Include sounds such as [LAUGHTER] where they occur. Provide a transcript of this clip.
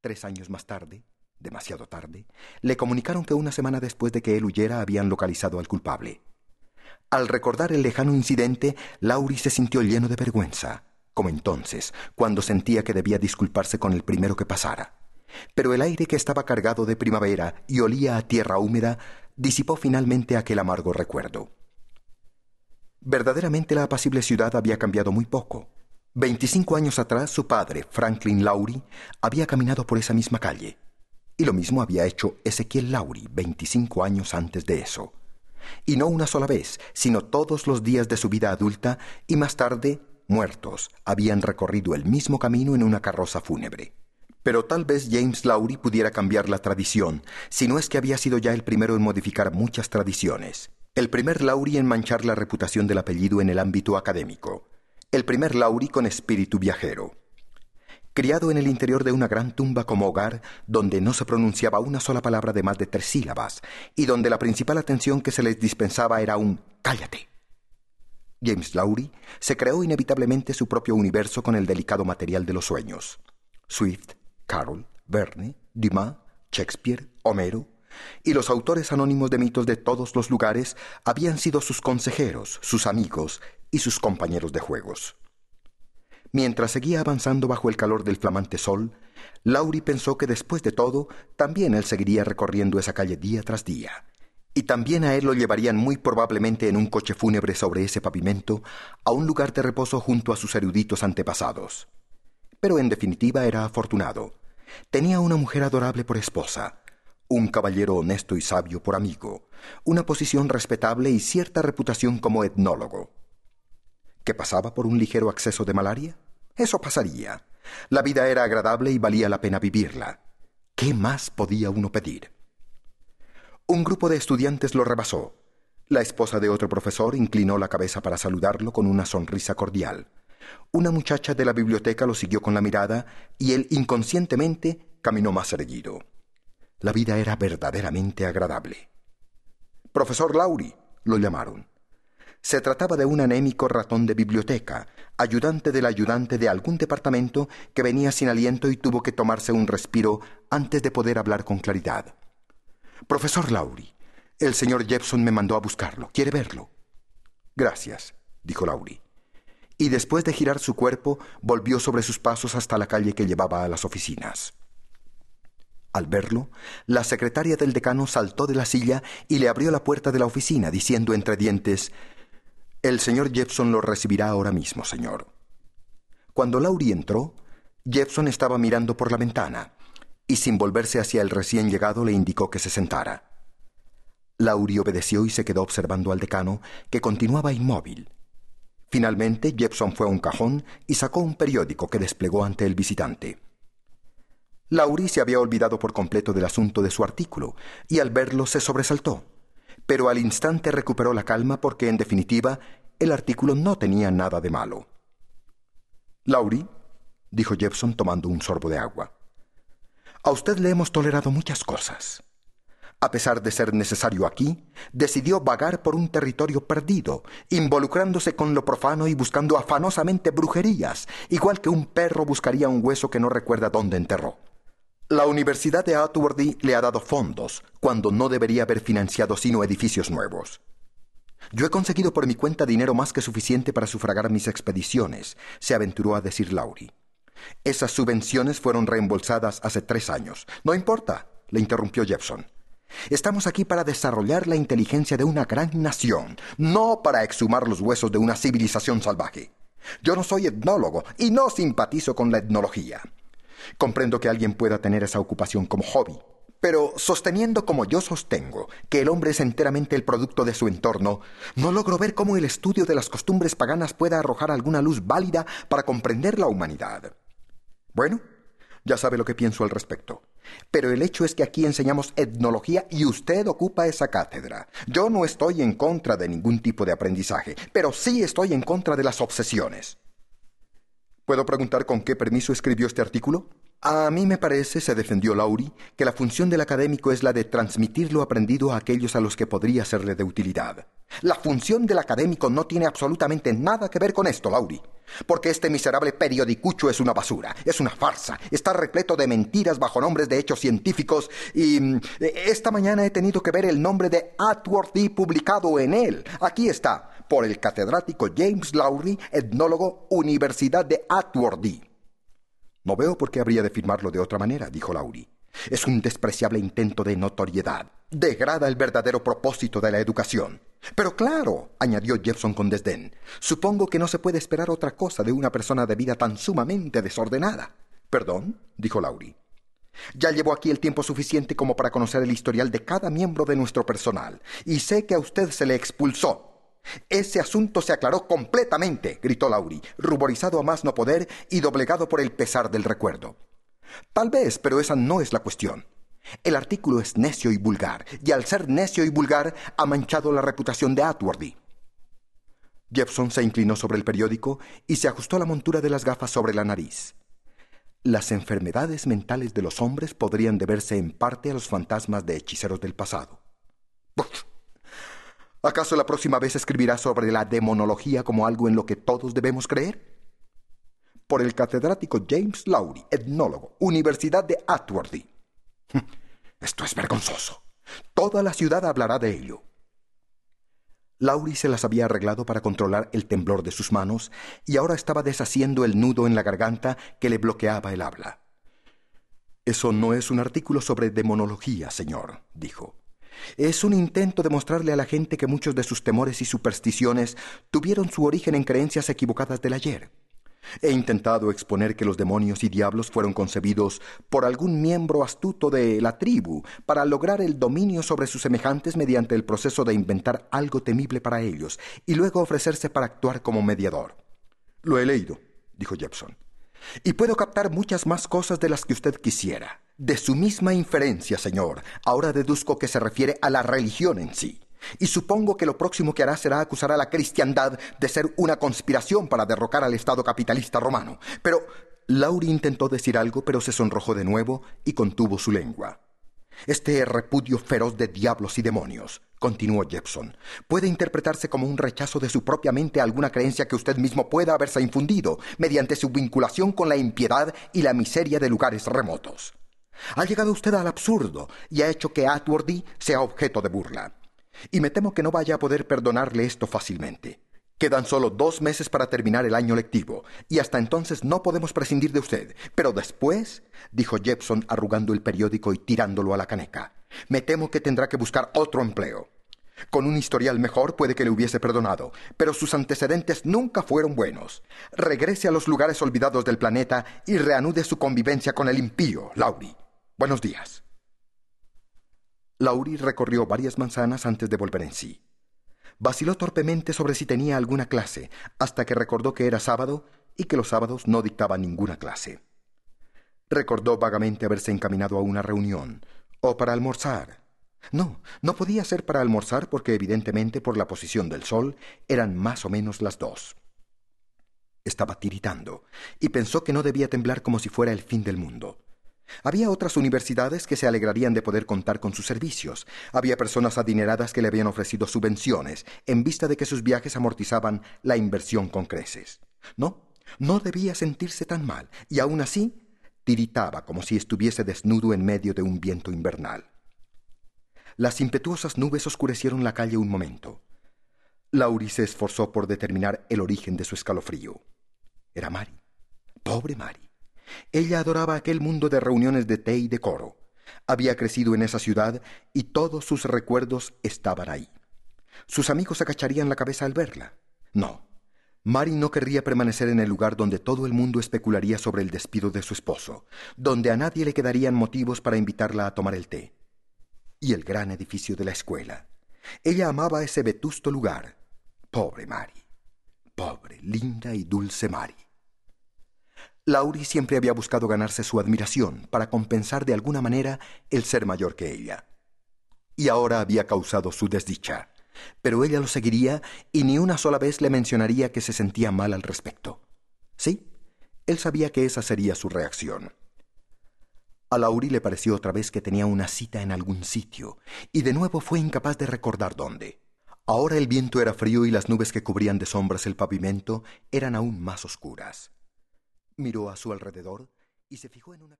Tres años más tarde, demasiado tarde, le comunicaron que una semana después de que él huyera habían localizado al culpable. Al recordar el lejano incidente, Laurie se sintió lleno de vergüenza, como entonces, cuando sentía que debía disculparse con el primero que pasara. Pero el aire que estaba cargado de primavera y olía a tierra húmeda disipó finalmente aquel amargo recuerdo. Verdaderamente la apacible ciudad había cambiado muy poco. Veinticinco años atrás su padre, Franklin Laurie, había caminado por esa misma calle. Y lo mismo había hecho Ezequiel Laurie veinticinco años antes de eso. Y no una sola vez, sino todos los días de su vida adulta y más tarde, muertos, habían recorrido el mismo camino en una carroza fúnebre. Pero tal vez James Lowry pudiera cambiar la tradición, si no es que había sido ya el primero en modificar muchas tradiciones. El primer Lowry en manchar la reputación del apellido en el ámbito académico. El primer Lowry con espíritu viajero. Criado en el interior de una gran tumba como hogar, donde no se pronunciaba una sola palabra de más de tres sílabas, y donde la principal atención que se les dispensaba era un cállate. James Lowry se creó inevitablemente su propio universo con el delicado material de los sueños. Swift, Carroll, Verne, Dumas, Shakespeare, Homero, y los autores anónimos de mitos de todos los lugares habían sido sus consejeros, sus amigos y sus compañeros de juegos. Mientras seguía avanzando bajo el calor del flamante sol, Laurie pensó que después de todo, también él seguiría recorriendo esa calle día tras día, y también a él lo llevarían muy probablemente en un coche fúnebre sobre ese pavimento a un lugar de reposo junto a sus eruditos antepasados pero en definitiva era afortunado. Tenía una mujer adorable por esposa, un caballero honesto y sabio por amigo, una posición respetable y cierta reputación como etnólogo. ¿Qué pasaba por un ligero acceso de malaria? Eso pasaría. La vida era agradable y valía la pena vivirla. ¿Qué más podía uno pedir? Un grupo de estudiantes lo rebasó. La esposa de otro profesor inclinó la cabeza para saludarlo con una sonrisa cordial. Una muchacha de la biblioteca lo siguió con la mirada y él inconscientemente caminó más erguido. La vida era verdaderamente agradable. Profesor Lauri, lo llamaron. Se trataba de un anémico ratón de biblioteca, ayudante del ayudante de algún departamento que venía sin aliento y tuvo que tomarse un respiro antes de poder hablar con claridad. Profesor Lauri, el señor Jepson me mandó a buscarlo. ¿Quiere verlo? Gracias, dijo Lauri y después de girar su cuerpo volvió sobre sus pasos hasta la calle que llevaba a las oficinas. Al verlo, la secretaria del decano saltó de la silla y le abrió la puerta de la oficina, diciendo entre dientes El señor Jepson lo recibirá ahora mismo, señor. Cuando Laurie entró, Jepson estaba mirando por la ventana, y sin volverse hacia el recién llegado le indicó que se sentara. Laurie obedeció y se quedó observando al decano, que continuaba inmóvil, Finalmente, Jepson fue a un cajón y sacó un periódico que desplegó ante el visitante. Laurie se había olvidado por completo del asunto de su artículo, y al verlo se sobresaltó. Pero al instante recuperó la calma porque, en definitiva, el artículo no tenía nada de malo. Laurie, dijo Jepson tomando un sorbo de agua, a usted le hemos tolerado muchas cosas a pesar de ser necesario aquí, decidió vagar por un territorio perdido, involucrándose con lo profano y buscando afanosamente brujerías, igual que un perro buscaría un hueso que no recuerda dónde enterró. La Universidad de Atworthy le ha dado fondos, cuando no debería haber financiado sino edificios nuevos. Yo he conseguido por mi cuenta dinero más que suficiente para sufragar mis expediciones, se aventuró a decir Laurie. Esas subvenciones fueron reembolsadas hace tres años. No importa, le interrumpió Jepson. Estamos aquí para desarrollar la inteligencia de una gran nación, no para exhumar los huesos de una civilización salvaje. Yo no soy etnólogo y no simpatizo con la etnología. Comprendo que alguien pueda tener esa ocupación como hobby, pero sosteniendo como yo sostengo que el hombre es enteramente el producto de su entorno, no logro ver cómo el estudio de las costumbres paganas pueda arrojar alguna luz válida para comprender la humanidad. Bueno, ya sabe lo que pienso al respecto. Pero el hecho es que aquí enseñamos etnología y usted ocupa esa cátedra. Yo no estoy en contra de ningún tipo de aprendizaje, pero sí estoy en contra de las obsesiones. ¿Puedo preguntar con qué permiso escribió este artículo? A mí me parece, se defendió Laurie, que la función del académico es la de transmitir lo aprendido a aquellos a los que podría serle de utilidad. La función del académico no tiene absolutamente nada que ver con esto, Laurie. Porque este miserable periodicucho es una basura, es una farsa, está repleto de mentiras bajo nombres de hechos científicos y mm, esta mañana he tenido que ver el nombre de Atworthy publicado en él. Aquí está, por el catedrático James Lowry, etnólogo, Universidad de Atworthy. No veo por qué habría de firmarlo de otra manera, dijo Laurie. Es un despreciable intento de notoriedad. Degrada el verdadero propósito de la educación. Pero claro, añadió Jefferson con desdén, supongo que no se puede esperar otra cosa de una persona de vida tan sumamente desordenada. Perdón, dijo Laurie. Ya llevo aquí el tiempo suficiente como para conocer el historial de cada miembro de nuestro personal, y sé que a usted se le expulsó. Ese asunto se aclaró completamente, gritó Lauri, ruborizado a más no poder y doblegado por el pesar del recuerdo. Tal vez, pero esa no es la cuestión. El artículo es necio y vulgar, y al ser necio y vulgar ha manchado la reputación de Atworthy. Jepson se inclinó sobre el periódico y se ajustó la montura de las gafas sobre la nariz. Las enfermedades mentales de los hombres podrían deberse en parte a los fantasmas de hechiceros del pasado. ¿Acaso la próxima vez escribirá sobre la demonología como algo en lo que todos debemos creer? Por el catedrático James Lowry, etnólogo, Universidad de Atworthy. [LAUGHS] Esto es vergonzoso. Toda la ciudad hablará de ello. Lowry se las había arreglado para controlar el temblor de sus manos y ahora estaba deshaciendo el nudo en la garganta que le bloqueaba el habla. Eso no es un artículo sobre demonología, señor, dijo. Es un intento de mostrarle a la gente que muchos de sus temores y supersticiones tuvieron su origen en creencias equivocadas del ayer. He intentado exponer que los demonios y diablos fueron concebidos por algún miembro astuto de la tribu para lograr el dominio sobre sus semejantes mediante el proceso de inventar algo temible para ellos y luego ofrecerse para actuar como mediador. Lo he leído, dijo Jepson, y puedo captar muchas más cosas de las que usted quisiera. De su misma inferencia, señor, ahora deduzco que se refiere a la religión en sí. Y supongo que lo próximo que hará será acusar a la cristiandad de ser una conspiración para derrocar al Estado capitalista romano. Pero Lauri intentó decir algo, pero se sonrojó de nuevo y contuvo su lengua. Este repudio feroz de diablos y demonios, continuó Jepson, puede interpretarse como un rechazo de su propia mente a alguna creencia que usted mismo pueda haberse infundido, mediante su vinculación con la impiedad y la miseria de lugares remotos. Ha llegado usted al absurdo y ha hecho que Atworthy sea objeto de burla. Y me temo que no vaya a poder perdonarle esto fácilmente. Quedan solo dos meses para terminar el año lectivo, y hasta entonces no podemos prescindir de usted. Pero después, dijo Jepson arrugando el periódico y tirándolo a la caneca, me temo que tendrá que buscar otro empleo. Con un historial mejor puede que le hubiese perdonado, pero sus antecedentes nunca fueron buenos. Regrese a los lugares olvidados del planeta y reanude su convivencia con el impío, Laurie. Buenos días. Laurie recorrió varias manzanas antes de volver en sí. Vaciló torpemente sobre si tenía alguna clase, hasta que recordó que era sábado y que los sábados no dictaba ninguna clase. Recordó vagamente haberse encaminado a una reunión, o para almorzar. No, no podía ser para almorzar porque evidentemente por la posición del sol eran más o menos las dos. Estaba tiritando, y pensó que no debía temblar como si fuera el fin del mundo. Había otras universidades que se alegrarían de poder contar con sus servicios. Había personas adineradas que le habían ofrecido subvenciones en vista de que sus viajes amortizaban la inversión con creces. No, no debía sentirse tan mal, y aún así tiritaba como si estuviese desnudo en medio de un viento invernal. Las impetuosas nubes oscurecieron la calle un momento. Lauri se esforzó por determinar el origen de su escalofrío. Era Mari. Pobre Mari. Ella adoraba aquel mundo de reuniones de té y de coro. Había crecido en esa ciudad y todos sus recuerdos estaban ahí. Sus amigos agacharían la cabeza al verla. No. Mari no querría permanecer en el lugar donde todo el mundo especularía sobre el despido de su esposo, donde a nadie le quedarían motivos para invitarla a tomar el té. Y el gran edificio de la escuela. Ella amaba ese vetusto lugar. Pobre Mari. Pobre, linda y dulce Mari. Laurie siempre había buscado ganarse su admiración para compensar de alguna manera el ser mayor que ella. Y ahora había causado su desdicha. Pero ella lo seguiría y ni una sola vez le mencionaría que se sentía mal al respecto. Sí, él sabía que esa sería su reacción. A Laurie le pareció otra vez que tenía una cita en algún sitio, y de nuevo fue incapaz de recordar dónde. Ahora el viento era frío y las nubes que cubrían de sombras el pavimento eran aún más oscuras. Miró a su alrededor y se fijó en una...